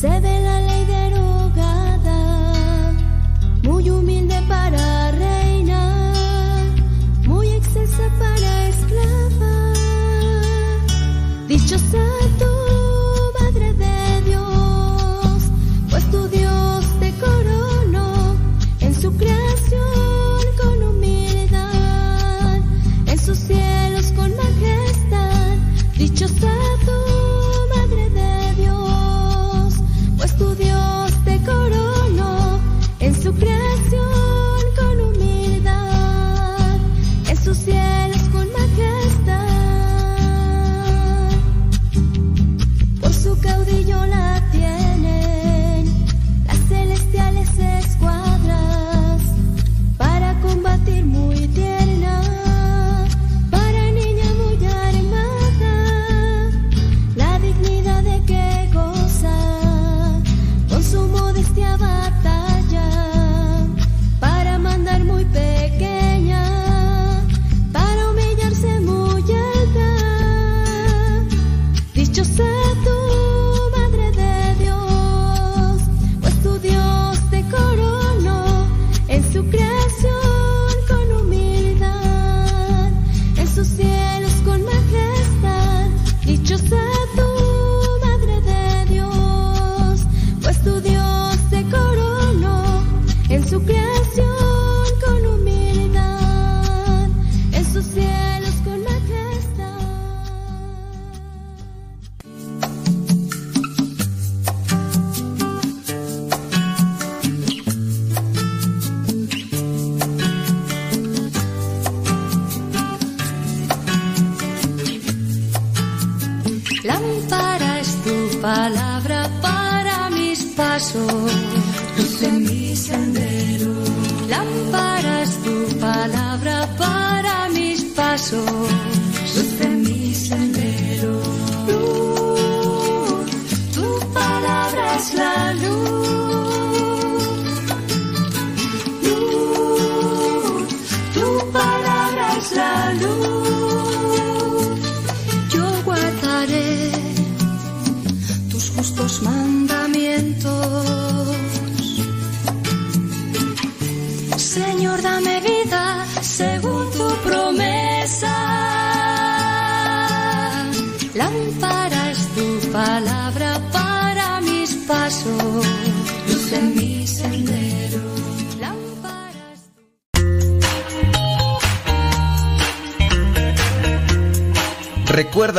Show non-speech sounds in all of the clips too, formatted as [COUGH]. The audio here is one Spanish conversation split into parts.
se ve la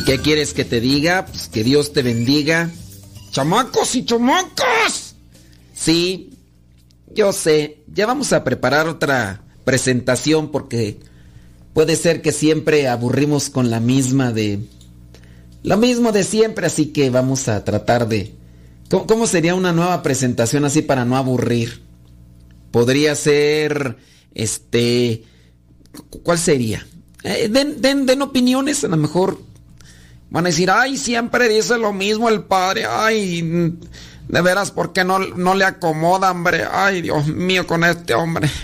¿Y qué quieres que te diga? Pues que Dios te bendiga. ¡Chamacos y chamacas! Sí, yo sé. Ya vamos a preparar otra presentación porque puede ser que siempre aburrimos con la misma de... Lo mismo de siempre, así que vamos a tratar de... ¿Cómo, cómo sería una nueva presentación así para no aburrir? Podría ser... Este... cu- ¿Cuál sería? Eh, den, den, den opiniones, a lo mejor Van a decir, ay, siempre dice lo mismo el padre, ay, de veras, ¿por qué no, no le acomoda, hombre? Ay, Dios mío, con este hombre. [LAUGHS]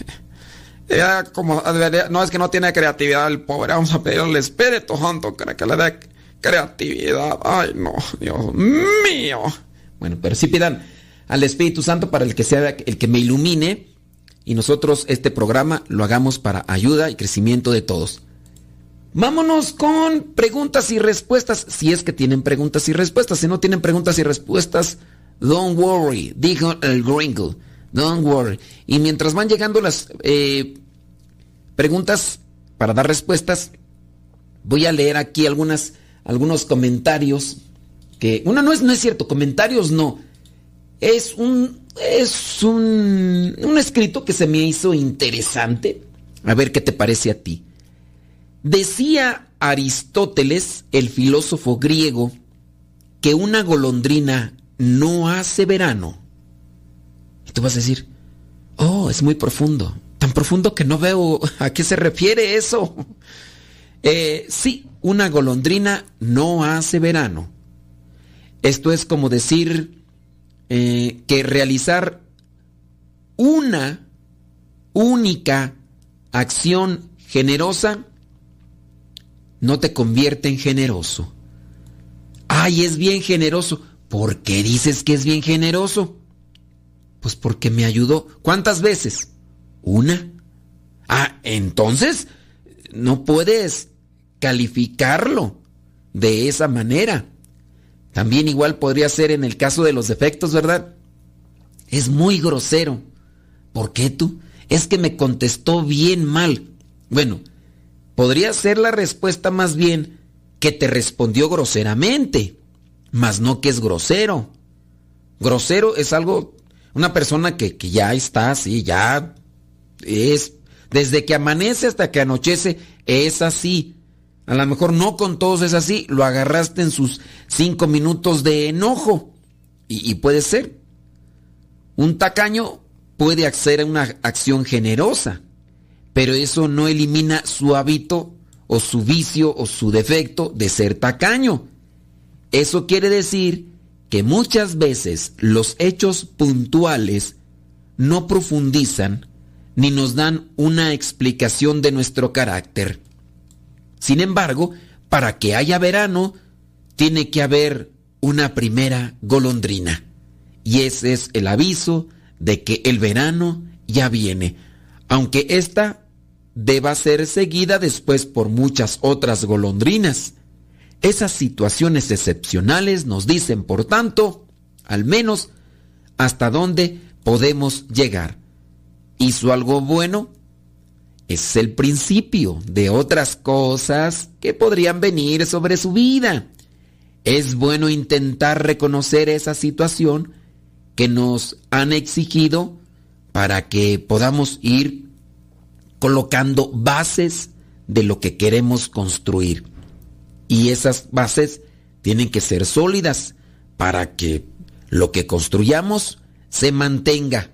Ya como, no es que no tiene creatividad el pobre, vamos a pedirle al Espíritu Santo que le dé creatividad. Ay, no, Dios mío. Bueno, pero sí pidan al Espíritu Santo para el que sea el que me ilumine y nosotros este programa lo hagamos para ayuda y crecimiento de todos. Vámonos con preguntas y respuestas. Si es que tienen preguntas y respuestas. Si no tienen preguntas y respuestas, don't worry. Dijo el gringo. Don't worry. Y mientras van llegando las eh, preguntas para dar respuestas, voy a leer aquí algunos comentarios. Que, una no es, no es cierto, comentarios no. Es un, es un, un escrito que se me hizo interesante. A ver qué te parece a ti. Decía Aristóteles, el filósofo griego, que una golondrina no hace verano. Y tú vas a decir, oh, es muy profundo. Tan profundo que no veo a qué se refiere eso. [LAUGHS] Eh, sí, una golondrina no hace verano. Esto es como decir eh, que realizar una única acción generosa no te convierte en generoso. Ay, es bien generoso. ¿Por qué dices que es bien generoso? Pues porque me ayudó. ¿Cuántas veces? Una. Ah, entonces no puedes calificarlo de esa manera. También igual podría ser en el caso de los defectos, ¿verdad? Es muy grosero. ¿Por qué tú? Es que me contestó bien mal. Bueno, podría ser la respuesta más bien que te respondió groseramente, mas no que es grosero. Grosero es algo, una persona que, que ya está así, ya es, desde que amanece hasta que anochece, es así. A lo mejor no con todos es así, lo agarraste en sus cinco minutos de enojo. Y, y puede ser. Un tacaño puede hacer una acción generosa pero eso no elimina su hábito o su vicio o su defecto de ser tacaño. Eso quiere decir que muchas veces los hechos puntuales no profundizan ni nos dan una explicación de nuestro carácter. Sin embargo, para que haya verano, tiene que haber una primera golondrina. Y ese es el aviso de que el verano ya viene, aunque esta deba ser seguida después por muchas otras golondrinas. Esas situaciones excepcionales nos dicen, por tanto, al menos, hasta dónde podemos llegar. ¿Hizo algo bueno? Es el principio de otras cosas que podrían venir sobre su vida. Es bueno intentar reconocer esa situación que nos han exigido para que podamos ir colocando bases de lo que queremos construir. Y esas bases tienen que ser sólidas para que lo que construyamos se mantenga.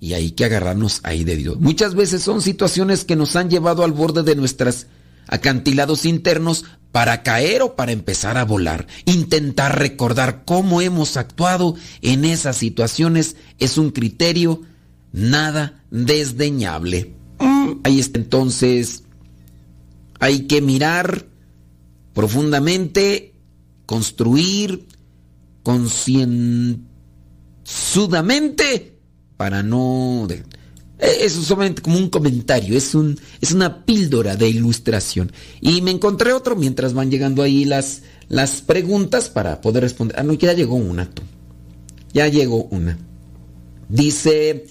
Y hay que agarrarnos ahí de Dios. Muchas veces son situaciones que nos han llevado al borde de nuestros acantilados internos para caer o para empezar a volar. Intentar recordar cómo hemos actuado en esas situaciones es un criterio nada desdeñable. Ahí está entonces, hay que mirar profundamente, construir concienzudamente para no... E, es solamente como un comentario, es, un, es una píldora de ilustración. Y me encontré otro mientras van llegando ahí las, las preguntas para poder responder. Ah, no, ya llegó una tú. Ya llegó una. Dice,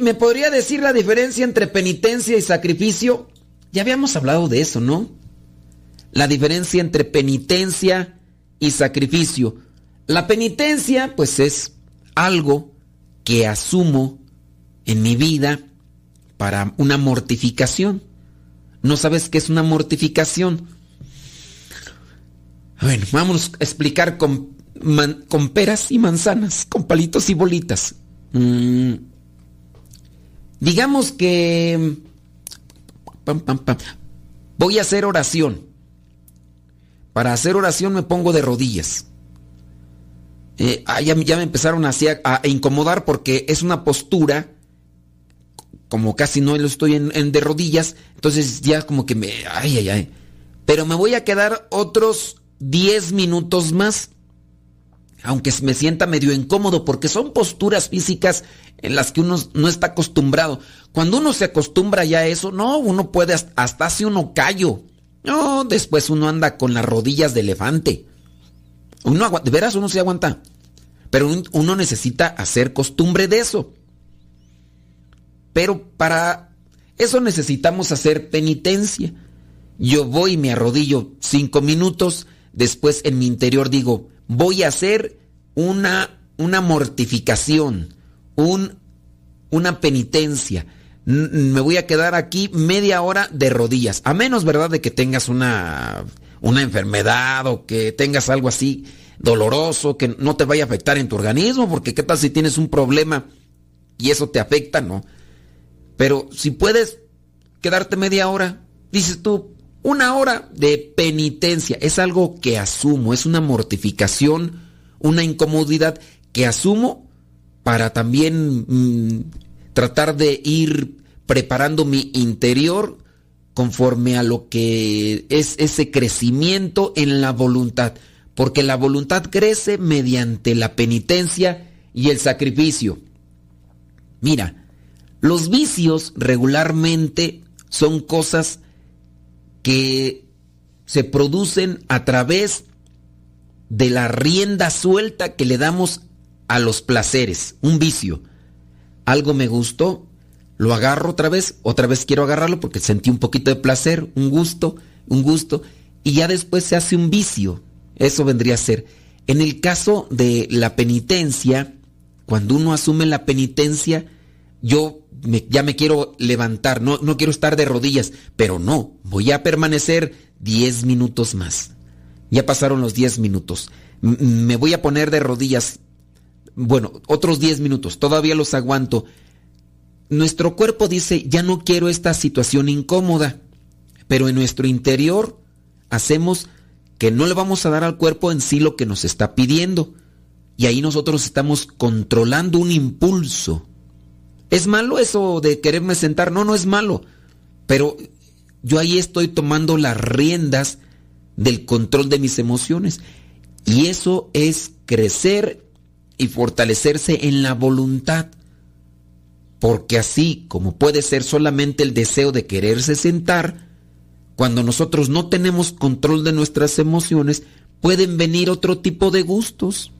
¿Me podría decir la diferencia entre penitencia y sacrificio? Ya habíamos hablado de eso, ¿no? La diferencia entre penitencia y sacrificio. La penitencia, pues es algo que asumo en mi vida para una mortificación. ¿No sabes qué es una mortificación? Bueno, vamos a explicar con, con peras y manzanas, con palitos y bolitas. Mm, Digamos que voy a hacer oración. Para hacer oración me pongo de rodillas. Eh, ah, ya, me empezaron a, a, incomodar porque es una postura, como casi no lo estoy en, en, de rodillas, entonces ya como que me... Ay, ay, ay. Pero me voy a quedar otros 10 minutos más. Aunque me sienta medio incómodo, porque son posturas físicas en las que uno no está acostumbrado. Cuando uno se acostumbra ya a eso, no, uno puede hasta hace uno callo. No, después uno anda con las rodillas de elefante. Uno de veras uno se aguanta. Pero uno necesita hacer costumbre de eso. Pero para eso necesitamos hacer penitencia. Yo voy y me arrodillo cinco minutos, después en mi interior digo, voy a hacer una, una mortificación, un, una penitencia. Me voy a quedar aquí media hora de rodillas, a menos, ¿verdad?, de que tengas una, una enfermedad o que tengas algo así doloroso que no te vaya a afectar en tu organismo, porque qué tal si tienes un problema y eso te afecta, ¿no? Pero si puedes quedarte media hora, dices tú, una hora de penitencia, es algo que asumo, es una mortificación, una incomodidad que asumo para también mm, tratar de ir preparando mi interior conforme a lo que es ese crecimiento en la voluntad porque la voluntad crece mediante la penitencia y el sacrificio. Mira, los vicios regularmente son cosas que se producen a través de la rienda suelta que le damos a los placeres, un vicio. Algo me gustó, lo agarro otra vez, otra vez quiero agarrarlo porque sentí un poquito de placer, un gusto, un gusto, y ya después se hace un vicio. Eso vendría a ser. En el caso de la penitencia, cuando uno asume la penitencia, yo ya me quiero levantar, no, no quiero estar de rodillas, pero no, voy a permanecer 10 minutos más. Ya pasaron los 10 minutos. me voy a poner de rodillas. Bueno, otros 10 minutos, todavía los aguanto. Nuestro cuerpo dice, ya no quiero esta situación incómoda, pero en nuestro interior hacemos que no le vamos a dar al cuerpo en sí lo que nos está pidiendo. Y ahí nosotros estamos controlando un impulso. ¿Es malo eso de quererme sentar? No, no es malo. Pero yo ahí estoy tomando las riendas del control de mis emociones. Y eso es crecer y fortalecerse en la voluntad. Porque así como puede ser solamente el deseo de quererse sentar, cuando nosotros no tenemos control de nuestras emociones, pueden venir otro tipo de gustos.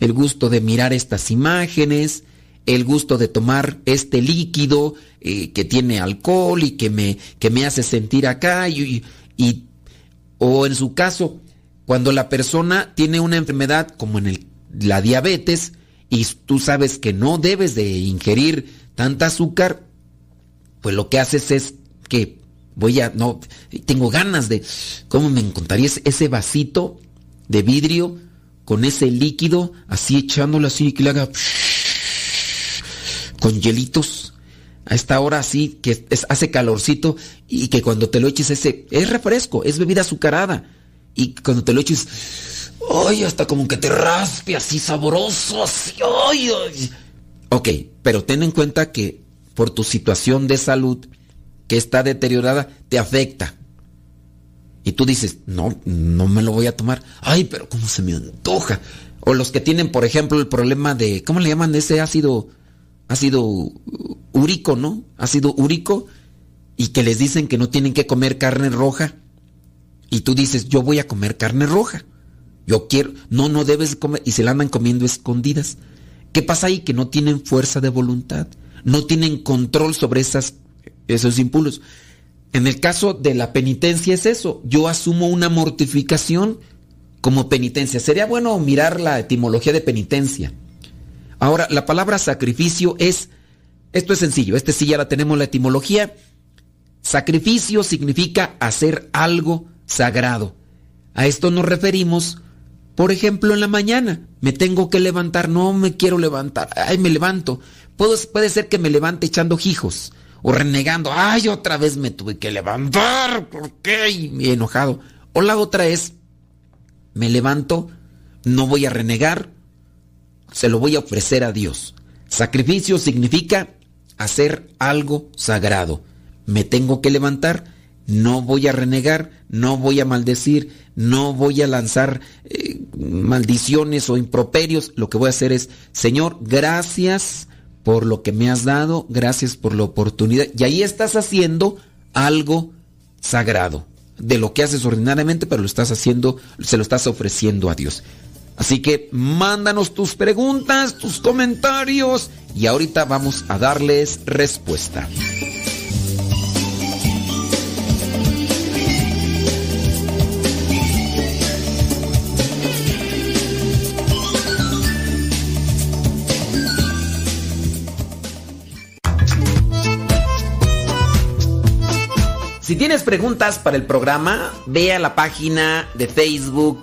El gusto de mirar estas imágenes, el gusto de tomar este líquido eh, que tiene alcohol y que me, que me hace sentir acá. Y, y, o en su caso, cuando la persona tiene una enfermedad como en el, la diabetes y tú sabes que no debes de ingerir tanta azúcar, pues lo que haces es que voy a, no, tengo ganas de, ¿cómo me encontraría ese vasito de vidrio con ese líquido, así echándolo así, que le haga con hielitos? A esta hora así, que hace calorcito y que cuando te lo eches ese, es refresco, es bebida azucarada. Y cuando te lo eches, ¡ay! Hasta como que te raspe así sabroso, así, ¡ay! ay. Ok, pero ten en cuenta que por tu situación de salud, que está deteriorada te afecta. Y tú dices, no, no me lo voy a tomar. Ay, pero ¿cómo se me antoja? O los que tienen, por ejemplo, el problema de, ¿cómo le llaman ese ácido? Ácido úrico, ¿no? Ácido úrico. Y que les dicen que no tienen que comer carne roja. Y tú dices, yo voy a comer carne roja. Yo quiero, no, no debes comer. Y se la andan comiendo escondidas. ¿Qué pasa ahí? Que no tienen fuerza de voluntad. No tienen control sobre esas esos impulsos. En el caso de la penitencia es eso, yo asumo una mortificación como penitencia. Sería bueno mirar la etimología de penitencia. Ahora, la palabra sacrificio es, esto es sencillo, este sí ya la tenemos la etimología. Sacrificio significa hacer algo sagrado. A esto nos referimos, por ejemplo, en la mañana. Me tengo que levantar, no me quiero levantar, ay, me levanto. Puedo, puede ser que me levante echando hijos o renegando, ay, otra vez me tuve que levantar, ¿por qué? Y enojado. O la otra es, me levanto, no voy a renegar, se lo voy a ofrecer a Dios. Sacrificio significa hacer algo sagrado. Me tengo que levantar, no voy a renegar, no voy a maldecir, no voy a lanzar eh, maldiciones o improperios. Lo que voy a hacer es, Señor, gracias por lo que me has dado, gracias por la oportunidad. Y ahí estás haciendo algo sagrado, de lo que haces ordinariamente, pero lo estás haciendo, se lo estás ofreciendo a Dios. Así que mándanos tus preguntas, tus comentarios y ahorita vamos a darles respuesta. Si tienes preguntas para el programa, ve a la página de Facebook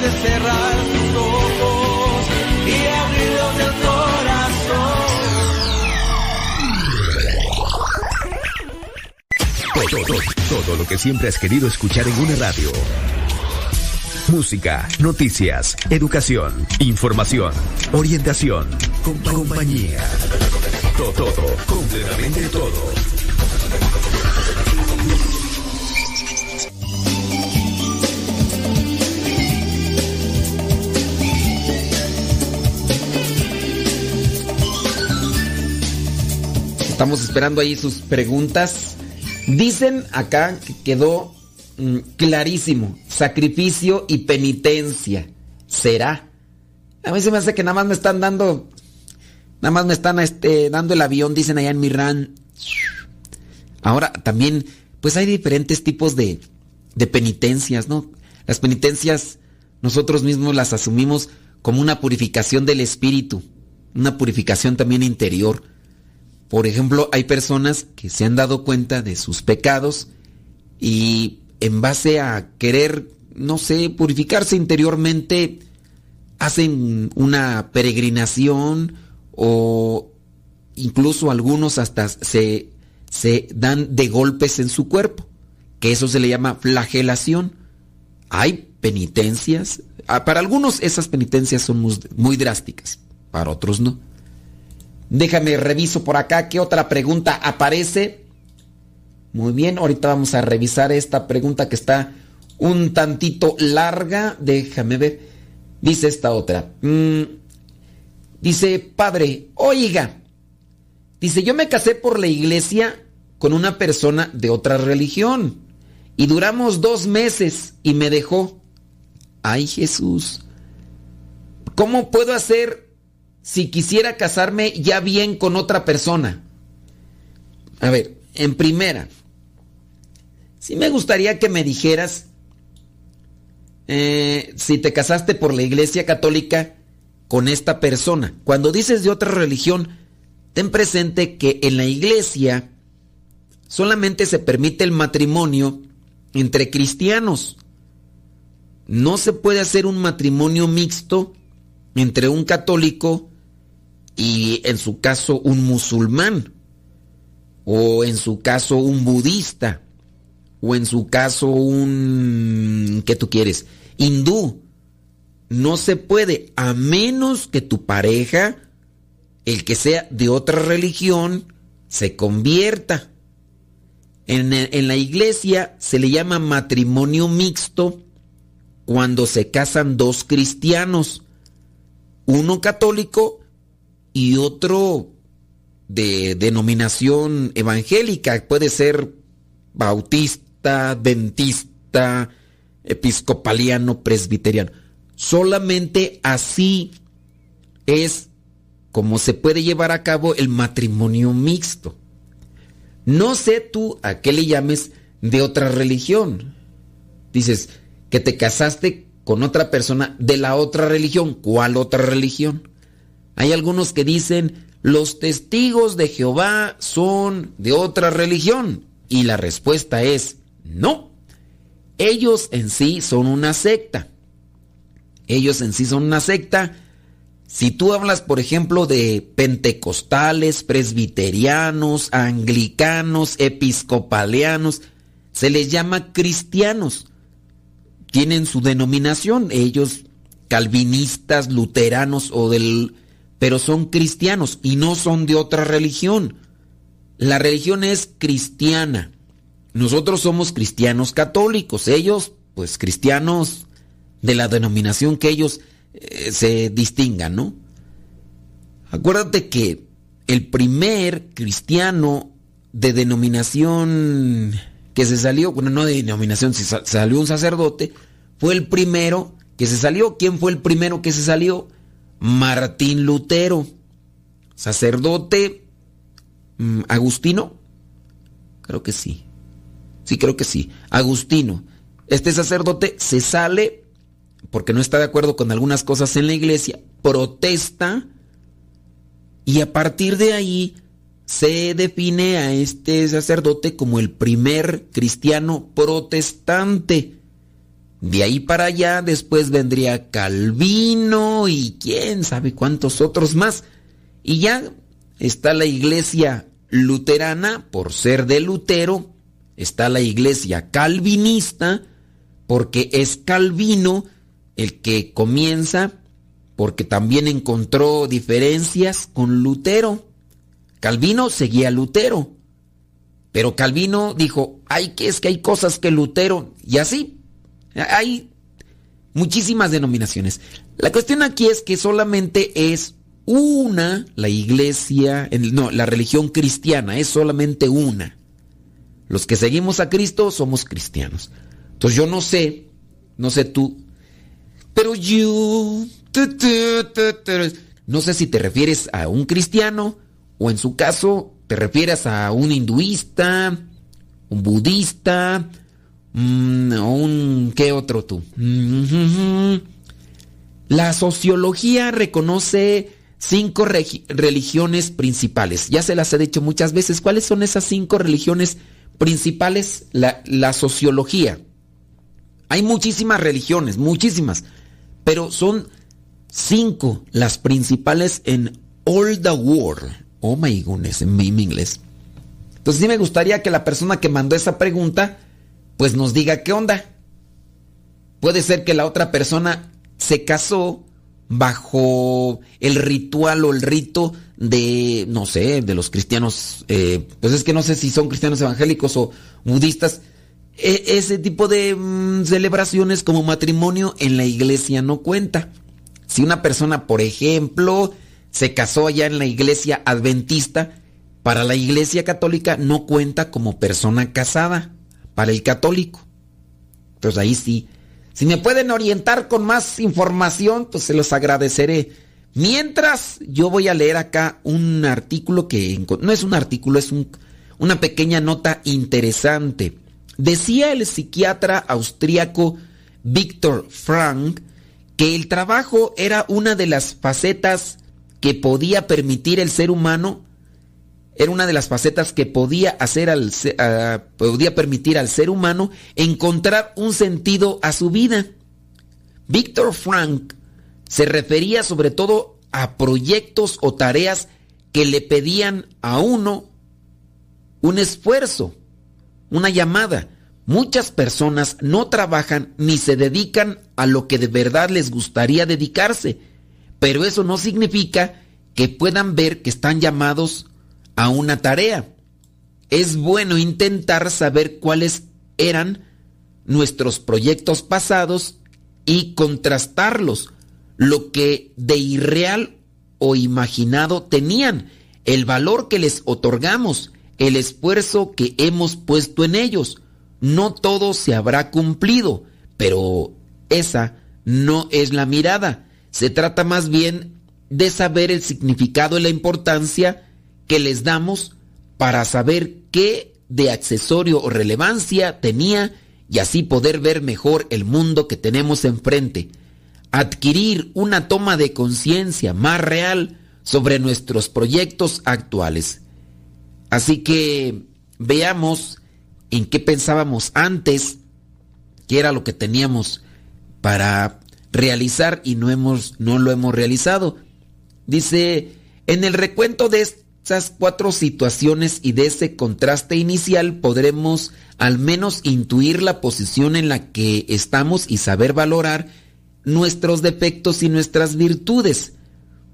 de cerrar tus ojos y abrirlos del corazón. Todo, todo, todo lo que siempre has querido escuchar en una radio. Música, noticias, educación, información, orientación, compañía. Todo, todo, completamente todo. Estamos esperando ahí sus preguntas. Dicen acá que quedó mm, clarísimo. Sacrificio y penitencia. ¿Será? A mí se me hace que nada más me están dando. Nada más me están este, dando el avión, dicen allá en Mirán. Ahora también, pues hay diferentes tipos de, de penitencias, ¿no? Las penitencias nosotros mismos las asumimos como una purificación del espíritu, una purificación también interior. Por ejemplo, hay personas que se han dado cuenta de sus pecados y en base a querer, no sé, purificarse interiormente, hacen una peregrinación o incluso algunos hasta se, se dan de golpes en su cuerpo, que eso se le llama flagelación. Hay penitencias, ah, para algunos esas penitencias son muy drásticas, para otros no. Déjame reviso por acá qué otra pregunta aparece. Muy bien, ahorita vamos a revisar esta pregunta que está un tantito larga. Déjame ver. Dice esta otra. Mm, dice, padre, oiga. Dice, yo me casé por la iglesia con una persona de otra religión. Y duramos dos meses y me dejó. Ay Jesús. ¿Cómo puedo hacer si quisiera casarme ya bien con otra persona? A ver, en primera, sí me gustaría que me dijeras eh, si te casaste por la iglesia católica con esta persona. Cuando dices de otra religión, ten presente que en la iglesia solamente se permite el matrimonio entre cristianos. No se puede hacer un matrimonio mixto entre un católico y en su caso un musulmán, o en su caso un budista, o en su caso un... ¿qué tú quieres? Hindú. No se puede a menos que tu pareja, el que sea de otra religión, se convierta. En, en la iglesia se le llama matrimonio mixto cuando se casan dos cristianos, uno católico y otro de denominación evangélica, puede ser bautista, dentista, episcopaliano, presbiteriano. Solamente así es como se puede llevar a cabo el matrimonio mixto. No sé tú a qué le llames de otra religión. Dices que te casaste con otra persona de la otra religión. ¿Cuál otra religión? Hay algunos que dicen los testigos de Jehová son de otra religión. Y la respuesta es no. Ellos en sí son una secta. Ellos en sí son una secta. Si tú hablas, por ejemplo, de pentecostales, presbiterianos, anglicanos, episcopalianos, se les llama cristianos. Tienen su denominación, ellos calvinistas, luteranos o del... pero son cristianos y no son de otra religión. La religión es cristiana. Nosotros somos cristianos católicos, ellos pues cristianos de la denominación que ellos eh, se distingan, ¿no? Acuérdate que el primer cristiano de denominación que se salió, bueno, no de denominación, se salió un sacerdote, fue el primero que se salió. ¿Quién fue el primero que se salió? Martín Lutero, sacerdote mm, agustino, creo que sí. Sí, creo que sí. Agustino. Este sacerdote se sale porque no está de acuerdo con algunas cosas en la iglesia, protesta y a partir de ahí se define a este sacerdote como el primer cristiano protestante. De ahí para allá después vendría Calvino y quién sabe cuántos otros más. Y ya está la iglesia luterana por ser de Lutero está la iglesia calvinista, porque es Calvino el que comienza, porque también encontró diferencias con Lutero. Calvino seguía a Lutero, pero Calvino dijo, hay que es que hay cosas que Lutero, y así, hay muchísimas denominaciones. La cuestión aquí es que solamente es una la iglesia, no, la religión cristiana es solamente una. Los que seguimos a Cristo somos cristianos. Entonces yo no sé, no sé tú, pero yo... No sé si te refieres a un cristiano o en su caso te refieres a un hinduista, un budista, mm, un... ¿qué otro tú? [LAUGHS] La sociología reconoce cinco religiones principales. Ya se las he dicho muchas veces. ¿Cuáles son esas cinco religiones principales, la, la sociología. Hay muchísimas religiones, muchísimas, pero son cinco las principales en all the world. Oh my goodness, en mi inglés. Entonces sí me gustaría que la persona que mandó esa pregunta, pues nos diga qué onda. Puede ser que la otra persona se casó bajo el ritual o el rito de, no sé, de los cristianos, eh, pues es que no sé si son cristianos evangélicos o budistas, e, ese tipo de mm, celebraciones como matrimonio en la iglesia no cuenta. Si una persona, por ejemplo, se casó allá en la iglesia adventista, para la iglesia católica no cuenta como persona casada, para el católico. Entonces ahí sí si me pueden orientar con más información, pues se los agradeceré. Mientras yo voy a leer acá un artículo que no es un artículo, es una pequeña nota interesante. Decía el psiquiatra austríaco Viktor Frank que el trabajo era una de las facetas que podía permitir el ser humano, era una de las facetas que podía hacer al podía permitir al ser humano encontrar un sentido a su vida. Viktor Frank se refería sobre todo a proyectos o tareas que le pedían a uno un esfuerzo, una llamada. Muchas personas no trabajan ni se dedican a lo que de verdad les gustaría dedicarse, pero eso no significa que puedan ver que están llamados a una tarea. Es bueno intentar saber cuáles eran nuestros proyectos pasados y contrastarlos, lo que de irreal o imaginado tenían, el valor que les otorgamos, el esfuerzo que hemos puesto en ellos. No todo se habrá cumplido, pero esa no es la mirada. Se trata más bien de saber el significado y la importancia que les damos para saber qué de accesorio o relevancia tenía y así poder ver mejor el mundo que tenemos enfrente. Adquirir una toma de conciencia más real sobre nuestros proyectos actuales. Así que veamos en qué pensábamos antes, qué era lo que teníamos para realizar y no, hemos, no lo hemos realizado. Dice, en el recuento de estas cuatro situaciones y de ese contraste inicial podremos al menos intuir la posición en la que estamos y saber valorar nuestros defectos y nuestras virtudes.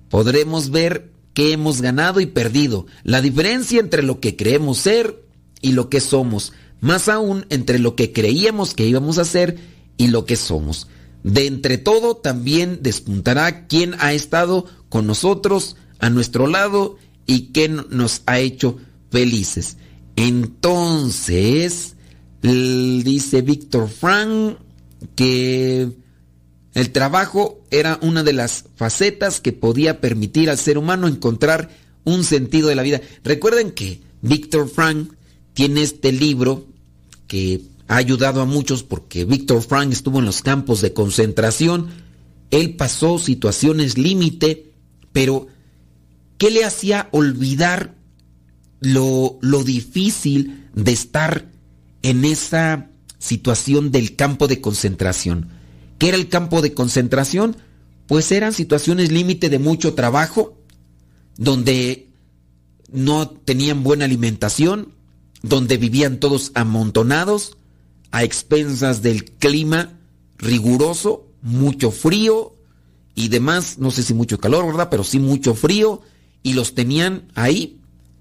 Podremos ver qué hemos ganado y perdido, la diferencia entre lo que creemos ser y lo que somos, más aún entre lo que creíamos que íbamos a ser y lo que somos. De entre todo también despuntará quién ha estado con nosotros a nuestro lado y quién nos ha hecho felices. Entonces, dice Víctor Frank que el trabajo era una de las facetas que podía permitir al ser humano encontrar un sentido de la vida. Recuerden que Víctor Frank tiene este libro que ha ayudado a muchos porque Víctor Frank estuvo en los campos de concentración, él pasó situaciones límite, pero ¿qué le hacía olvidar lo, lo difícil de estar en esa situación del campo de concentración? ¿Qué era el campo de concentración? Pues eran situaciones límite de mucho trabajo, donde no tenían buena alimentación, donde vivían todos amontonados, a expensas del clima riguroso, mucho frío y demás, no sé si mucho calor, ¿verdad? Pero sí mucho frío y los tenían ahí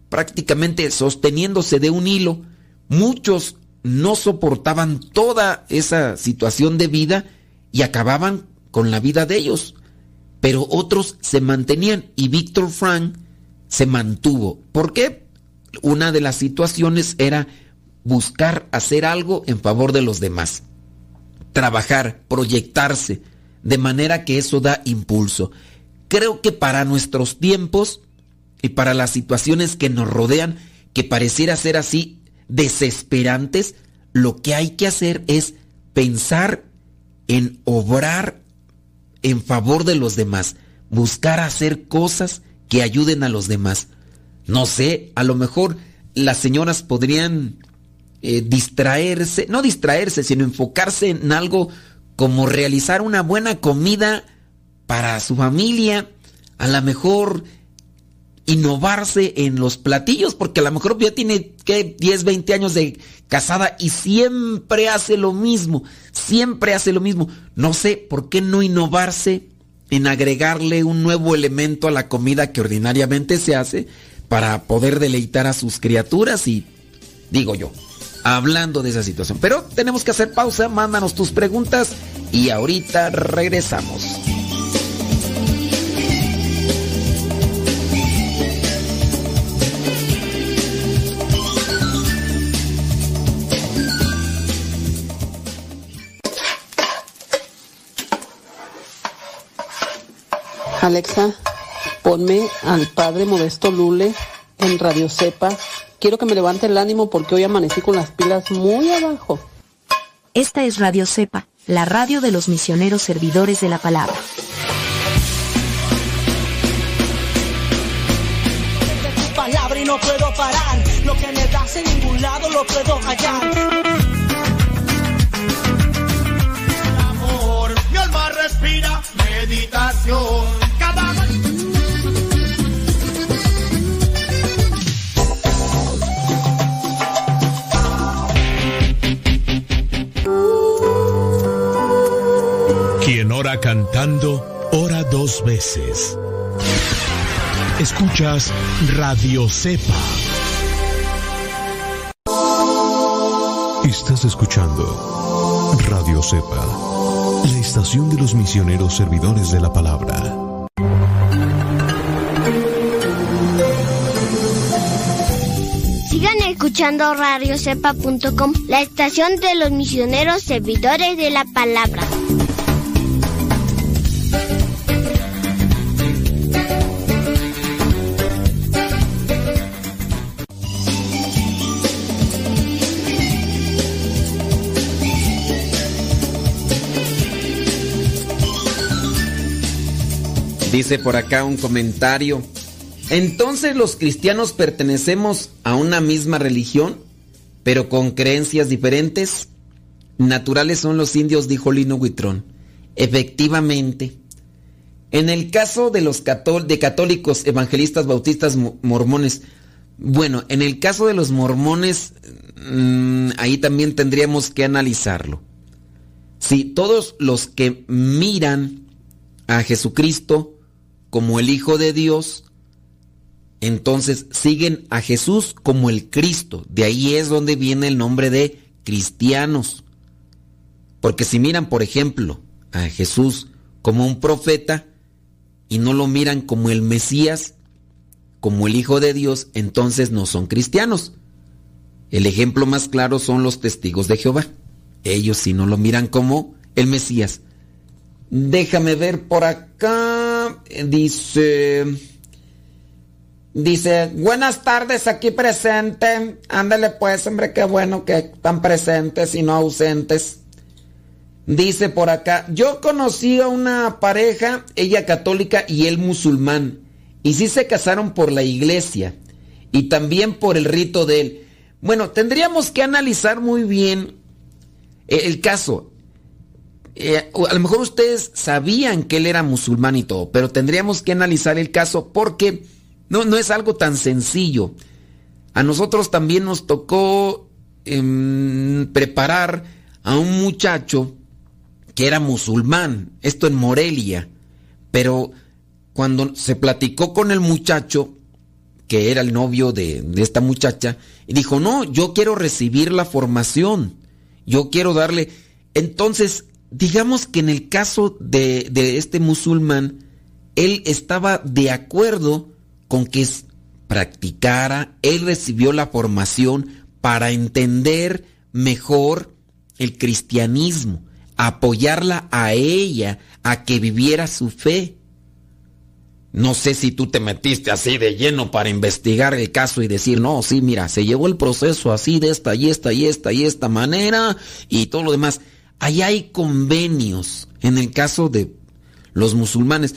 prácticamente sosteniéndose de un hilo. Muchos no soportaban toda esa situación de vida y acababan con la vida de ellos. Pero otros se mantenían y Víctor Frank se mantuvo. ¿Por qué? una de las situaciones era buscar hacer algo en favor de los demás. Trabajar, proyectarse, de manera que eso da impulso. Creo que para nuestros tiempos y para las situaciones que nos rodean, que pareciera ser así desesperantes, lo que hay que hacer es pensar en obrar en favor de los demás, buscar hacer cosas que ayuden a los demás. No sé, a lo mejor las señoras podrían eh, distraerse, no distraerse, sino enfocarse en algo como realizar una buena comida para su familia, a lo mejor innovarse en los platillos, porque a lo mejor ya tiene que 10, 20 años de casada y siempre hace lo mismo, siempre hace lo mismo. No sé, ¿por qué no innovarse en agregarle un nuevo elemento a la comida que ordinariamente se hace? para poder deleitar a sus criaturas y digo yo, hablando de esa situación. Pero tenemos que hacer pausa, mándanos tus preguntas y ahorita regresamos. Alexa, Ponme al padre Modesto Lule en Radio Cepa. Quiero que me levante el ánimo porque hoy amanecí con las pilas muy abajo. Esta es Radio Cepa, la radio de los misioneros servidores de la palabra. tu palabra y no puedo parar. Lo que me das en ningún lado lo puedo hallar. amor, mi alma respira meditación. Ora cantando, ora dos veces. Escuchas Radio Cepa. Estás escuchando Radio Cepa, la estación de los misioneros servidores de la palabra. Sigan escuchando radiocepa.com, la estación de los misioneros servidores de la palabra. Por acá un comentario. Entonces los cristianos pertenecemos a una misma religión, pero con creencias diferentes. Naturales son los indios, dijo Lino Huitrón. Efectivamente. En el caso de los de católicos, evangelistas, bautistas, mo- mormones, bueno, en el caso de los mormones, mm, ahí también tendríamos que analizarlo. Si todos los que miran a Jesucristo como el Hijo de Dios, entonces siguen a Jesús como el Cristo. De ahí es donde viene el nombre de cristianos. Porque si miran, por ejemplo, a Jesús como un profeta y no lo miran como el Mesías, como el Hijo de Dios, entonces no son cristianos. El ejemplo más claro son los testigos de Jehová. Ellos si no lo miran como el Mesías. Déjame ver por acá. Dice. Dice, buenas tardes aquí presente. Ándale pues, hombre, qué bueno que están presentes y no ausentes. Dice por acá, yo conocí a una pareja, ella católica y él musulmán. Y sí se casaron por la iglesia y también por el rito de él. Bueno, tendríamos que analizar muy bien el, el caso. Eh, a lo mejor ustedes sabían que él era musulmán y todo, pero tendríamos que analizar el caso porque no, no es algo tan sencillo. A nosotros también nos tocó em, preparar a un muchacho que era musulmán, esto en Morelia, pero cuando se platicó con el muchacho, que era el novio de, esta muchacha, dijo, no, yo quiero recibir la formación, yo quiero darle... Entonces, digamos que en el caso de, de este musulmán, él estaba de acuerdo con que practicara, él recibió la formación para entender mejor el cristianismo, apoyarla a ella, a que viviera su fe. No sé si tú te metiste así de lleno para investigar el caso y decir, no, sí, mira, se llevó el proceso así de esta y esta y esta y esta manera y todo lo demás. Ahí hay convenios en el caso de los musulmanes,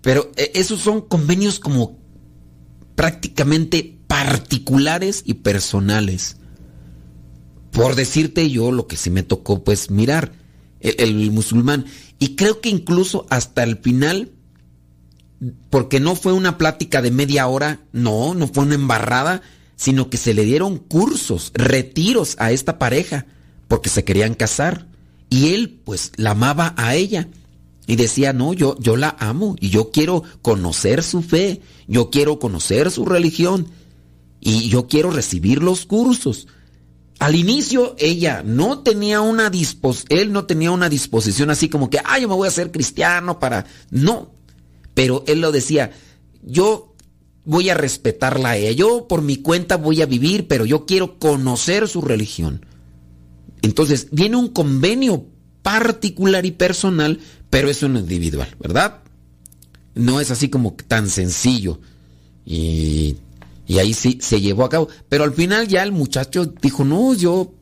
pero eh, esos son convenios como prácticamente particulares y personales. Por decirte yo lo que sí me tocó pues mirar, el, el musulmán. Y creo que incluso hasta el final porque no fue una plática de media hora, no, no fue una embarrada, sino que se le dieron cursos, retiros a esta pareja, porque se querían casar. Y él, pues, la amaba a ella. Y decía, no, yo, yo la amo y yo quiero conocer su fe, yo quiero conocer su religión y yo quiero recibir los cursos. Al inicio ella no tenía una dispos él no tenía una disposición así como que, ah, yo me voy a hacer cristiano para... No, pero él lo decía, yo voy a respetarla a ella, yo por mi cuenta voy a vivir, pero yo quiero conocer su religión. Entonces, viene un convenio particular y personal, pero es un individual, ¿verdad? no es así como tan sencillo. Y, y ahí sí se llevó a cabo. Pero al final ya el muchacho dijo, no, yo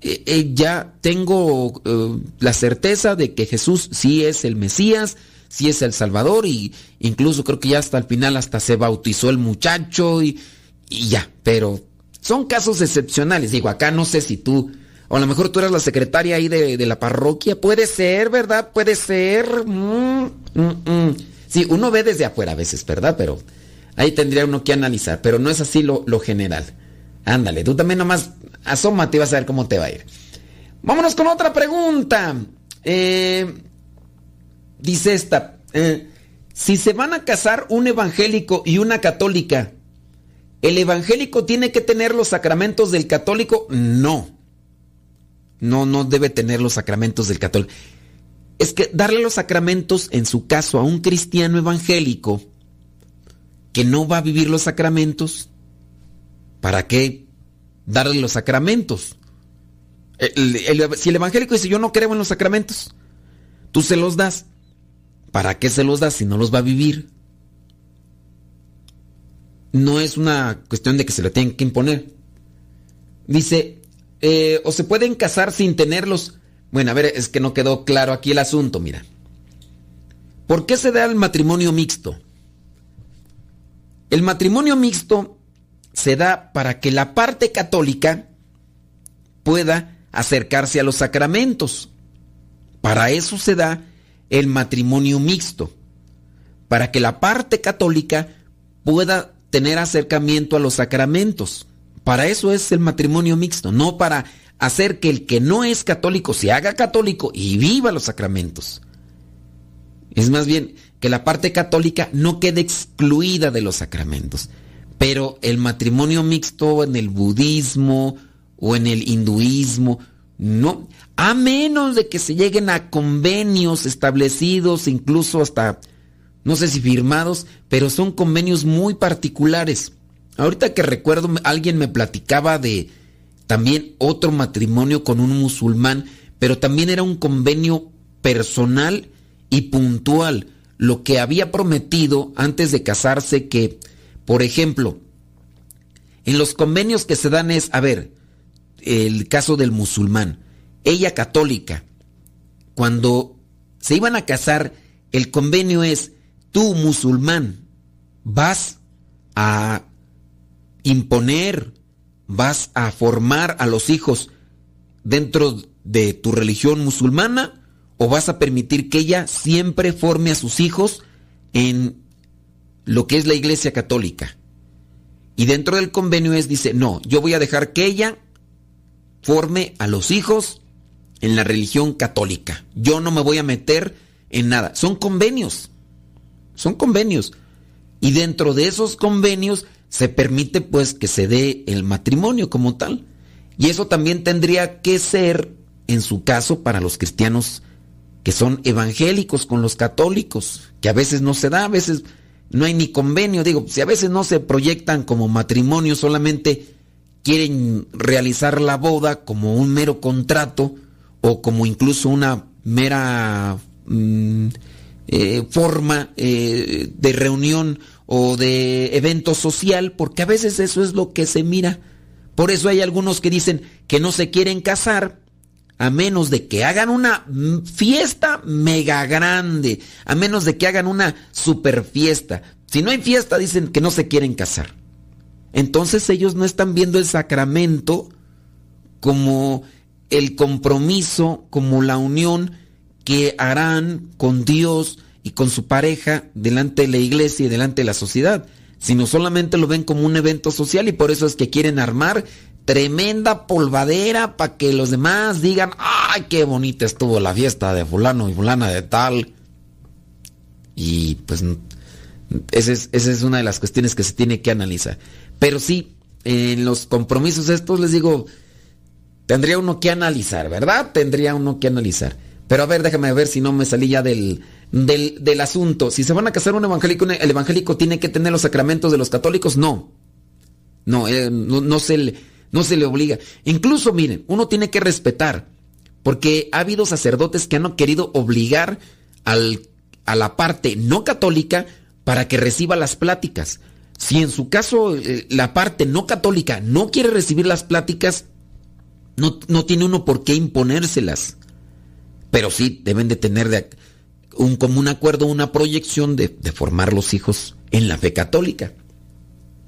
eh, eh, ya tengo eh, la certeza de que Jesús sí es el Mesías, sí es el Salvador y incluso creo que ya hasta el final hasta se bautizó el muchacho y, y ya. Pero son casos excepcionales. Digo, acá no sé si tú o a lo mejor tú eras la secretaria ahí de, la parroquia. Puede ser, ¿verdad? Puede ser. Mm, mm, mm. Sí, uno ve desde afuera a veces, ¿verdad? Pero ahí tendría uno que analizar. Pero no es así lo, general. Ándale, tú también nomás asómate y vas a ver cómo te va a ir. Vámonos con otra pregunta. Eh, dice esta. Eh, si se van a casar un evangélico y una católica, ¿el evangélico tiene que tener los sacramentos del católico? No no, no debe tener los sacramentos del católico. Es que darle los sacramentos, en su caso, a un cristiano evangélico que no va a vivir los sacramentos, ¿para qué darle los sacramentos? si el evangélico dice yo no creo en los sacramentos, tú se los das. ¿Para qué se los das si no los va a vivir? No es una cuestión de que se lo tienen que imponer. Dice, eh, o se pueden casar sin tenerlos. Bueno, a ver, es que no quedó claro aquí el asunto, mira. ¿Por qué se da el matrimonio mixto? El matrimonio mixto se da para que la parte católica pueda acercarse a los sacramentos. Para eso se da el matrimonio mixto. Para que la parte católica pueda tener acercamiento a los sacramentos. Para eso es el matrimonio mixto, no para hacer que el que no es católico se haga católico y viva los sacramentos. Es más bien que la parte católica no quede excluida de los sacramentos. Pero el matrimonio mixto en el budismo o en el hinduismo, no, a menos de que se lleguen a convenios establecidos, incluso hasta, no sé si firmados, pero son convenios muy particulares. Ahorita que recuerdo, alguien me platicaba de también otro matrimonio con un musulmán, pero también era un convenio personal y puntual. Lo que había prometido antes de casarse que, por ejemplo, en los convenios que se dan es, a ver, el caso del musulmán, ella católica, cuando se iban a casar, el convenio es, tú musulmán, vas a imponer, vas a formar a los hijos dentro de tu religión musulmana o vas a permitir que ella siempre forme a sus hijos en lo que es la iglesia católica. Y dentro del convenio es, dice, no, yo voy a dejar que ella forme a los hijos en la religión católica. Yo no me voy a meter en nada. Son convenios. Son convenios. Y dentro de esos convenios se permite pues que se dé el matrimonio como tal. Y eso también tendría que ser, en su caso, para los cristianos que son evangélicos con los católicos, que a veces no se da, a veces no hay ni convenio. Digo, si a veces no se proyectan como matrimonio, solamente quieren realizar la boda como un mero contrato o como incluso una mera mm, eh, forma eh, de reunión o de evento social, porque a veces eso es lo que se mira. Por eso hay algunos que dicen que no se quieren casar a menos de que hagan una fiesta mega grande, a menos de que hagan una super fiesta. Si no hay fiesta, dicen que no se quieren casar. Entonces ellos no están viendo el sacramento como el compromiso, como la unión que harán con Dios y con su pareja delante de la iglesia y delante de la sociedad, sino solamente lo ven como un evento social y por eso es que quieren armar tremenda polvadera para que los demás digan, ay, qué bonita estuvo la fiesta de fulano y fulana de tal. Y pues esa es, esa es una de las cuestiones que se tiene que analizar. Pero sí, en los compromisos estos les digo, tendría uno que analizar, ¿verdad? Tendría uno que analizar. Pero a ver, déjame ver si no me salí ya del, del, asunto. Si se van a casar un evangélico, ¿el evangélico tiene que tener los sacramentos de los católicos? No. No, eh, no, se le, no se le obliga. Incluso, miren, uno tiene que respetar, porque ha habido sacerdotes que han querido obligar al a la parte no católica para que reciba las pláticas. Si en su caso eh, la parte no católica no quiere recibir las pláticas, no, no tiene uno por qué imponérselas. Pero sí deben de tener de un común acuerdo, una proyección de, formar los hijos en la fe católica.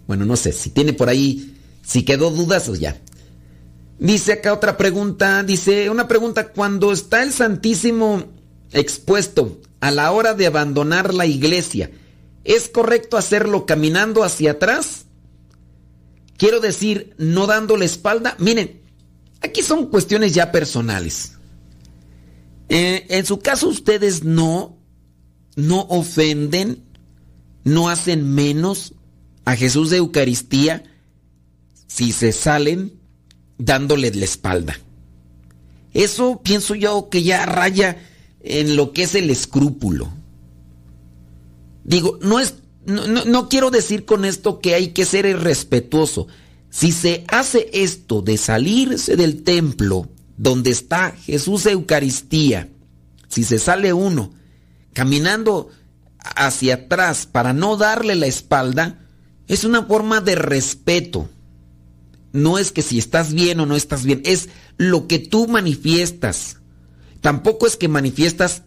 Bueno, no sé, si tiene por ahí, si quedó dudas, pues ya. Dice acá otra pregunta, dice una pregunta, cuando está el Santísimo expuesto a la hora de abandonar la iglesia, ¿es correcto hacerlo caminando hacia atrás? Quiero decir, no dándole espalda. Miren, aquí son cuestiones ya personales. Eh, en su caso ustedes no, no ofenden, no hacen menos a Jesús de Eucaristía si se salen dándole la espalda. Eso pienso yo que ya raya en lo que es el escrúpulo. Digo, no es no, no, quiero decir con esto que hay que ser irrespetuoso. Si se hace esto de salirse del templo donde está Jesús Eucaristía, si se sale uno caminando hacia atrás para no darle la espalda, es una forma de respeto. No es que si estás bien o no estás bien, es lo que tú manifiestas. Tampoco es que manifiestas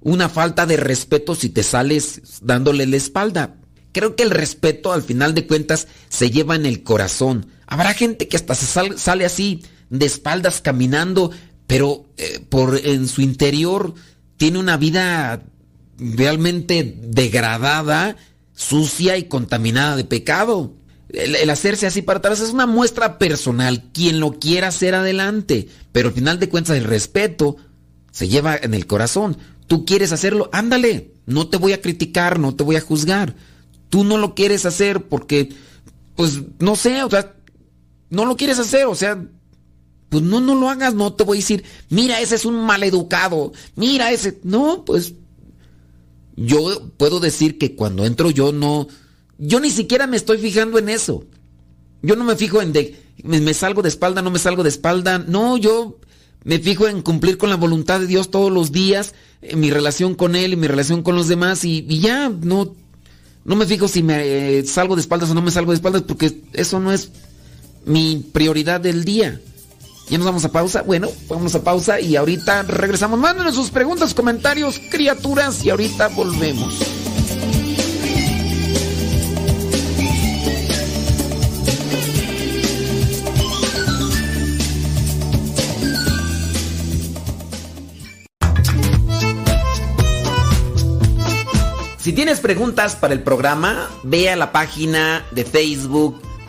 una falta de respeto si te sales dándole la espalda. Creo que el respeto al final de cuentas se lleva en el corazón. Habrá gente que hasta se sale, así de espaldas caminando, pero eh, por en su interior tiene una vida realmente degradada sucia y contaminada de pecado. El, hacerse así para atrás es una muestra personal. Quien lo quiera hacer adelante. Pero al final de cuentas el respeto se lleva en el corazón. Tú quieres hacerlo, ándale. No te voy a criticar, no te voy a juzgar. Tú no lo quieres hacer porque, pues, no sé, o sea, no lo quieres hacer, o sea, pues no, no lo hagas, no te voy a decir, mira, ese es un maleducado, mira ese, no, pues yo puedo decir que cuando entro yo no, yo ni siquiera me estoy fijando en eso. Yo no me fijo en de, me, salgo de espalda, no me salgo de espalda. No, yo me fijo en cumplir con la voluntad de Dios todos los días, en mi relación con Él y mi relación con los demás y, ya, no, no me fijo si me eh, salgo de espaldas o no me salgo de espaldas porque eso no es mi prioridad del día. Ya nos vamos a pausa. Bueno, vamos a pausa y ahorita regresamos. Mándenos sus preguntas, comentarios, criaturas y ahorita volvemos. Si tienes preguntas para el programa, ve a la página de Facebook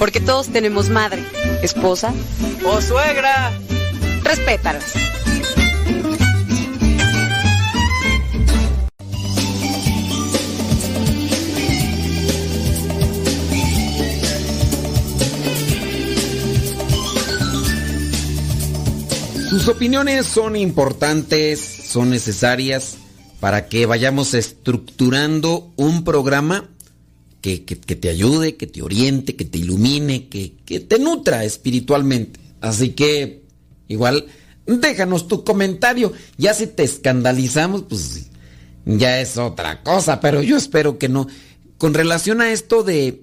Porque todos tenemos madre, esposa o suegra. Respétalas. Sus opiniones son importantes, son necesarias para que vayamos estructurando un programa que, que- te ayude, que te oriente, que te ilumine, que, que te nutra espiritualmente. Así que, igual, déjanos tu comentario. Ya si te escandalizamos, pues ya es otra cosa, pero yo espero que no. Con relación a esto de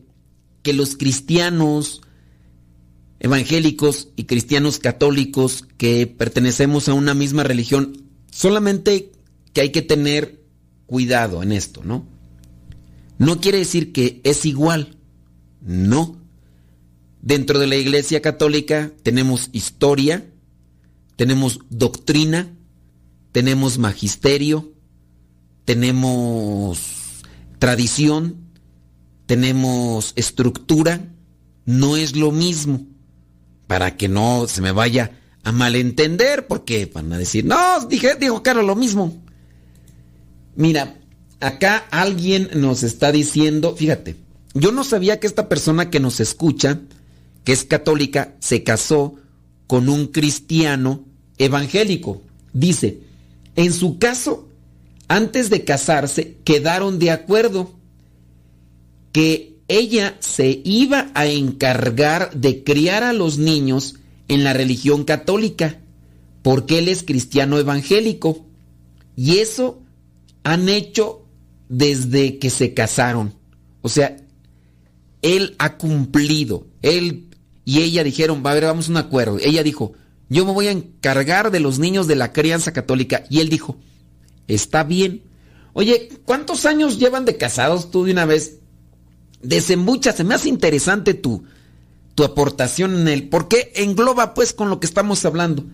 que los cristianos evangélicos y cristianos católicos que pertenecemos a una misma religión, solamente que hay que tener cuidado en esto, ¿no? No quiere decir que es igual, no. Dentro de la Iglesia Católica tenemos historia, tenemos doctrina, tenemos magisterio, tenemos tradición, tenemos estructura, no es lo mismo. Para que no se me vaya a malentender, porque van a decir, no, dije, dijo Carlos lo mismo. Mira, acá alguien nos está diciendo, fíjate, yo no sabía que esta persona que nos escucha, que es católica, se casó con un cristiano evangélico. Dice, en su caso, antes de casarse, quedaron de acuerdo que ella se iba a encargar de criar a los niños en la religión católica, porque él es cristiano evangélico. Y eso han hecho desde que se casaron. O sea, él ha cumplido. Él y ella dijeron, va a ver, vamos a un acuerdo. Ella dijo, yo me voy a encargar de los niños de la crianza católica. Y él dijo, está bien. Oye, ¿cuántos años llevan de casados tú de una vez? Desembucha, se me hace interesante tu, tu aportación en él. porque engloba pues con lo que estamos hablando?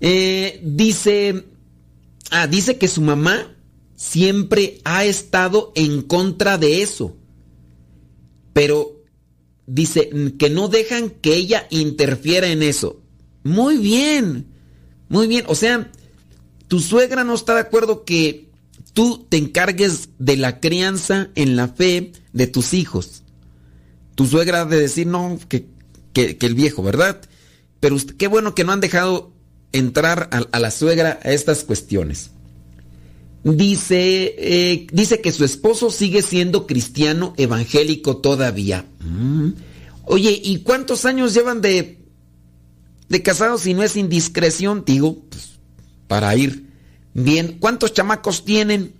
Eh, dice, ah, dice que su mamá siempre ha estado en contra de eso. Pero dice que no dejan que ella interfiera en eso. Muy bien, muy bien. O sea, tu suegra no está de acuerdo que tú te encargues de la crianza en la fe de tus hijos. Tu suegra de decir, no, que, que- que el viejo, ¿verdad? Pero qué bueno que no han dejado entrar a la suegra a estas cuestiones. Dice, eh, dice que su esposo sigue siendo cristiano evangélico todavía. Mm. Oye, ¿y cuántos años llevan de, de casados si no es indiscreción? Digo, pues, para ir bien. ¿Cuántos chamacos tienen?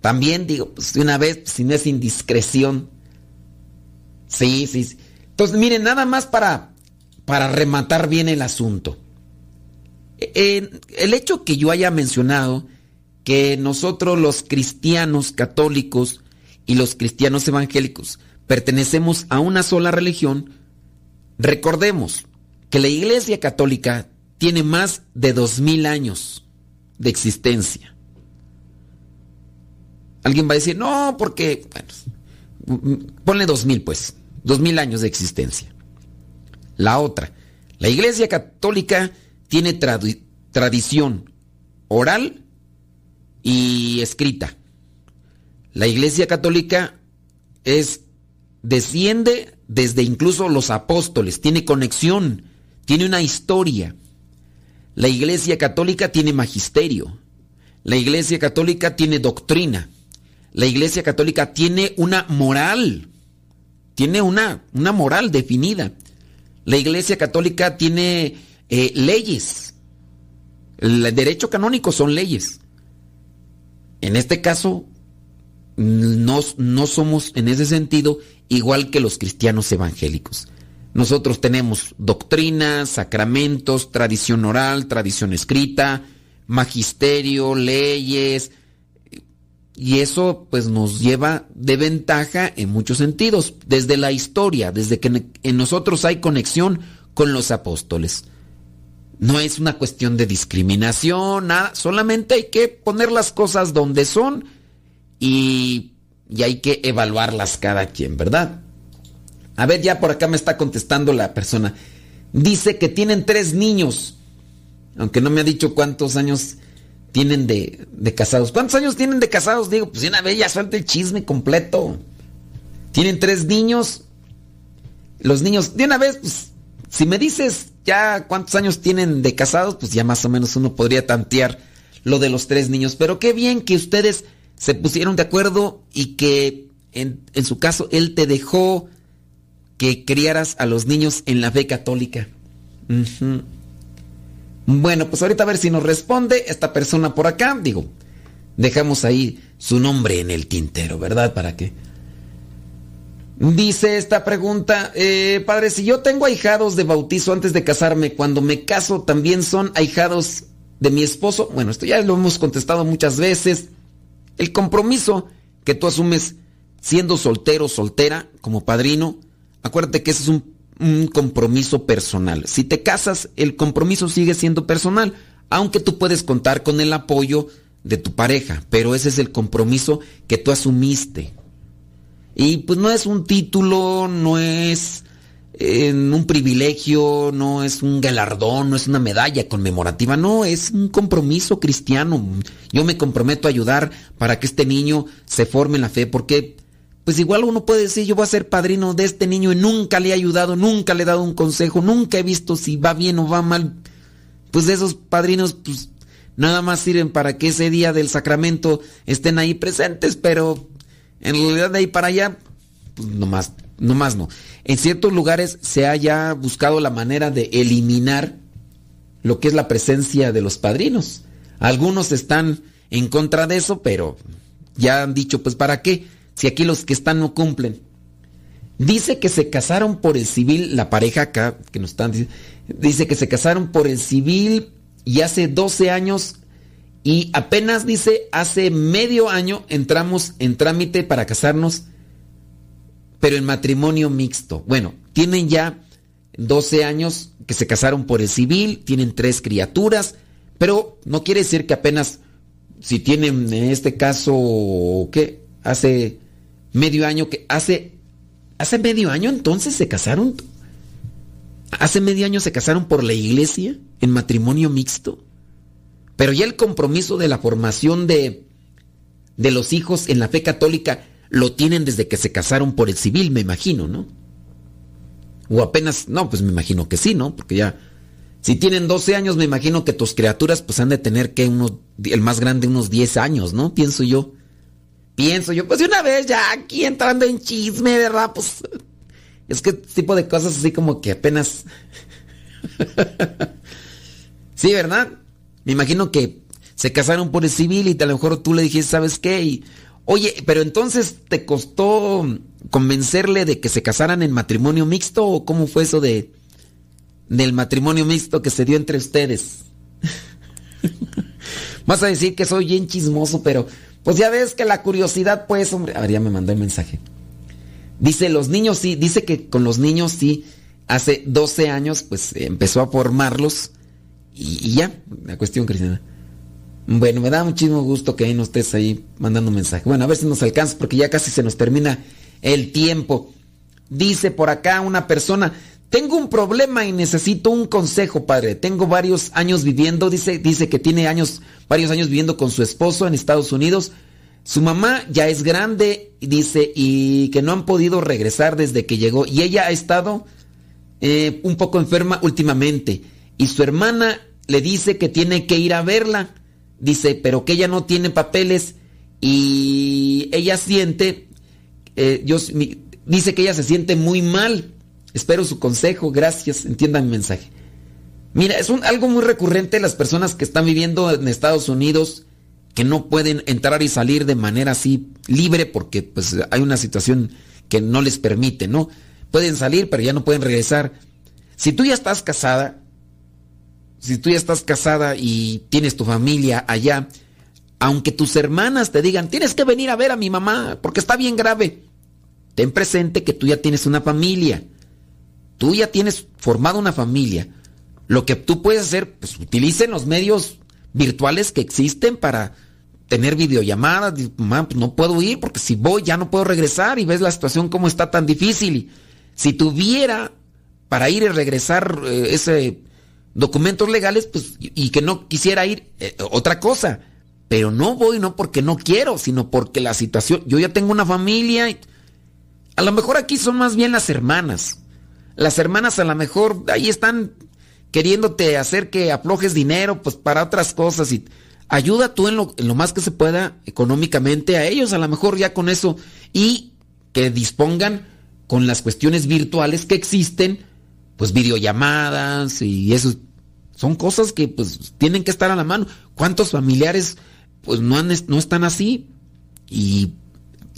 También digo, pues de una vez, si no es indiscreción. Sí, sí. sí. Entonces, miren, nada más para, para rematar bien el asunto. Eh, el hecho que yo haya mencionado que nosotros los cristianos católicos y los cristianos evangélicos pertenecemos a una sola religión, recordemos que la Iglesia Católica tiene más de dos mil años de existencia. Alguien va a decir, no, porque, bueno, ponle dos mil pues, dos mil años de existencia. La otra, la Iglesia Católica tiene tradición oral y escrita. La Iglesia Católica es desciende desde incluso los apóstoles, tiene conexión, tiene una historia. La Iglesia Católica tiene magisterio. La Iglesia Católica tiene doctrina. La Iglesia Católica tiene una moral. Tiene una, una moral definida. La Iglesia Católica tiene eh, leyes. El derecho canónico son leyes. En este caso, no, no somos en ese sentido igual que los cristianos evangélicos. Nosotros tenemos doctrinas, sacramentos, tradición oral, tradición escrita, magisterio, leyes, y eso pues nos lleva de ventaja en muchos sentidos, desde la historia, desde que en nosotros hay conexión con los apóstoles. No es una cuestión de discriminación, nada, solamente hay que poner las cosas donde son y, y hay que evaluarlas cada quien, ¿verdad? A ver, ya por acá me está contestando la persona. Dice que tienen tres niños, aunque no me ha dicho cuántos años tienen de, de casados. ¿Cuántos años tienen de casados? Digo, pues una vez ya suelta el chisme completo. Tienen tres niños. Los niños, de una vez, pues, si me dices ya cuántos años tienen de casados, pues ya más o menos uno podría tantear lo de los tres niños. Pero qué bien que ustedes se pusieron de acuerdo y que en, su caso él te dejó que criaras a los niños en la fe católica. Ujú. Bueno, pues ahorita a ver si nos responde esta persona por acá. Digo, dejamos ahí su nombre en el tintero, ¿verdad? Para que... Dice esta pregunta, eh, padre, si yo tengo ahijados de bautizo antes de casarme, cuando me caso también son ahijados de mi esposo. Bueno, esto ya lo hemos contestado muchas veces. El compromiso que tú asumes siendo soltero soltera como padrino, acuérdate que ese es un, un compromiso personal. Si te casas, el compromiso sigue siendo personal, aunque tú puedes contar con el apoyo de tu pareja, pero ese es el compromiso que tú asumiste. Y pues no es un título, no es eh, un privilegio, no es un galardón, no es una medalla conmemorativa, no, es un compromiso cristiano. Yo me comprometo a ayudar para que este niño se forme en la fe, porque pues igual uno puede decir, yo voy a ser padrino de este niño y nunca le he ayudado, nunca le he dado un consejo, nunca he visto si va bien o va mal. Pues esos padrinos, pues nada más sirven para que ese día del sacramento estén ahí presentes, pero en realidad de ahí para allá, pues nomás, nomás no. En ciertos lugares se haya buscado la manera de eliminar lo que es la presencia de los padrinos. Algunos están en contra de eso, pero ya han dicho, pues ¿para qué? Si aquí los que están no cumplen. Dice que se casaron por el civil, la pareja acá, que nos están diciendo, dice que se casaron por el civil y hace 12 años y apenas dice, hace medio año entramos en trámite para casarnos, pero en matrimonio mixto. Bueno, tienen ya 12 años que se casaron por el civil, tienen tres criaturas, pero no quiere decir que apenas, si tienen en este caso, ¿qué? Hace medio año que, hace, hace medio año entonces se casaron. Hace medio año se casaron por la iglesia en matrimonio mixto. Pero ya el compromiso de la formación de, de los hijos en la fe católica lo tienen desde que se casaron por el civil, me imagino, ¿no? O apenas, no, pues me imagino que sí, ¿no? Porque ya, si tienen 12 años, me imagino que tus criaturas pues han de tener que unos, el más grande unos 10 años, ¿no? Pienso yo. Pienso yo, pues de una vez ya aquí entrando en chisme, ¿verdad? Pues es que tipo de cosas así como que apenas... [LAUGHS] sí, ¿verdad? Me imagino que se casaron por el civil y a lo mejor tú le dijiste, ¿sabes qué? Y, oye, pero entonces te costó convencerle de que se casaran en matrimonio mixto o cómo fue eso de del matrimonio mixto que se dio entre ustedes. [LAUGHS] Vas a decir que soy bien chismoso, pero pues ya ves que la curiosidad, pues, hombre, a ver, ya me mandó el mensaje. Dice, los niños sí, dice que con los niños sí, hace 12 años, pues empezó a formarlos y, ya, la cuestión cristiana. Bueno, me da muchísimo gusto que ahí no estés ahí mandando mensaje. Bueno, a ver si nos alcanza porque ya casi se nos termina el tiempo. Dice por acá una persona, tengo un problema y necesito un consejo, padre. Tengo varios años viviendo, dice, dice que tiene años, varios años viviendo con su esposo en Estados Unidos. Su mamá ya es grande, dice, y que no han podido regresar desde que llegó. Y ella ha estado eh, un poco enferma últimamente. Y su hermana le dice que tiene que ir a verla. Dice, pero que ella no tiene papeles y ella siente, eh, dice que ella se siente muy mal. Espero su consejo, gracias, entiendan mi mensaje. Mira, es algo muy recurrente las personas que están viviendo en Estados Unidos que no pueden entrar y salir de manera así libre porque pues hay una situación que no les permite, ¿no? Pueden salir, pero ya no pueden regresar. Si tú ya estás casada, si tú ya estás casada y tienes tu familia allá, aunque tus hermanas te digan, tienes que venir a ver a mi mamá porque está bien grave, ten presente que tú ya tienes una familia. Tú ya tienes formado una familia. Lo que tú puedes hacer, pues utilicen los medios virtuales que existen para tener videollamadas. Mamá, pues no puedo ir porque si voy ya no puedo regresar y ves la situación como está tan difícil. Si tuviera para ir y regresar eh, ese documentos legales, pues, y, que no quisiera ir, eh, otra cosa. Pero no voy no porque no quiero, sino porque la situación, yo ya tengo una familia. Y, a lo mejor aquí son más bien las hermanas. Las hermanas a lo mejor ahí están queriéndote hacer que aflojes dinero, pues para otras cosas y ayuda tú en lo más que se pueda económicamente a ellos, a lo mejor ya con eso, y que dispongan con las cuestiones virtuales que existen, pues videollamadas y eso son cosas que pues tienen que estar a la mano. ¿Cuántos familiares pues no, han, no están así? Y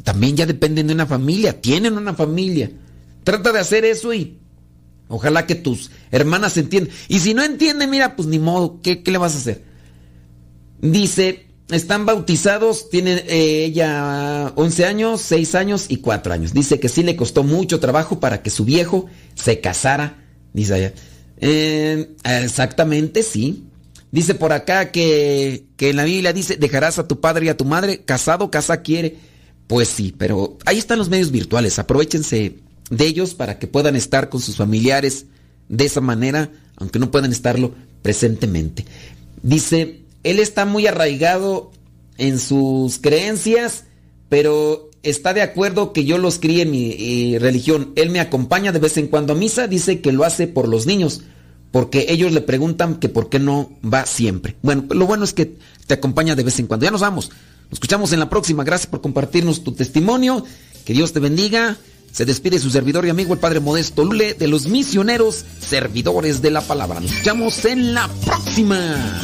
también ya dependen de una familia, tienen una familia. Trata de hacer eso y ojalá que tus hermanas entiendan. Y si no entienden, mira, pues ni modo, ¿qué, qué le vas a hacer? Dice, están bautizados, tiene eh, ella 11 años, 6 años y 4 años. Dice que sí le costó mucho trabajo para que su viejo se casara, dice ella. Eh, exactamente, sí. Dice por acá que, que en la Biblia dice, dejarás a tu padre y a tu madre, casado, casa quiere. Pues sí, pero ahí están los medios virtuales, aprovechense de ellos para que puedan estar con sus familiares de esa manera, aunque no puedan estarlo presentemente. Dice, él está muy arraigado en sus creencias, pero está de acuerdo que yo los críe en mi eh, religión. Él me acompaña de vez en cuando a misa, dice que lo hace por los niños, porque ellos le preguntan que por qué no va siempre. Bueno, lo bueno es que te acompaña de vez en cuando. Ya nos vamos. Nos escuchamos en la próxima. Gracias por compartirnos tu testimonio. Que Dios te bendiga. Se despide su servidor y amigo el Padre Modesto Lule de los misioneros servidores de la palabra. Nos escuchamos en la próxima.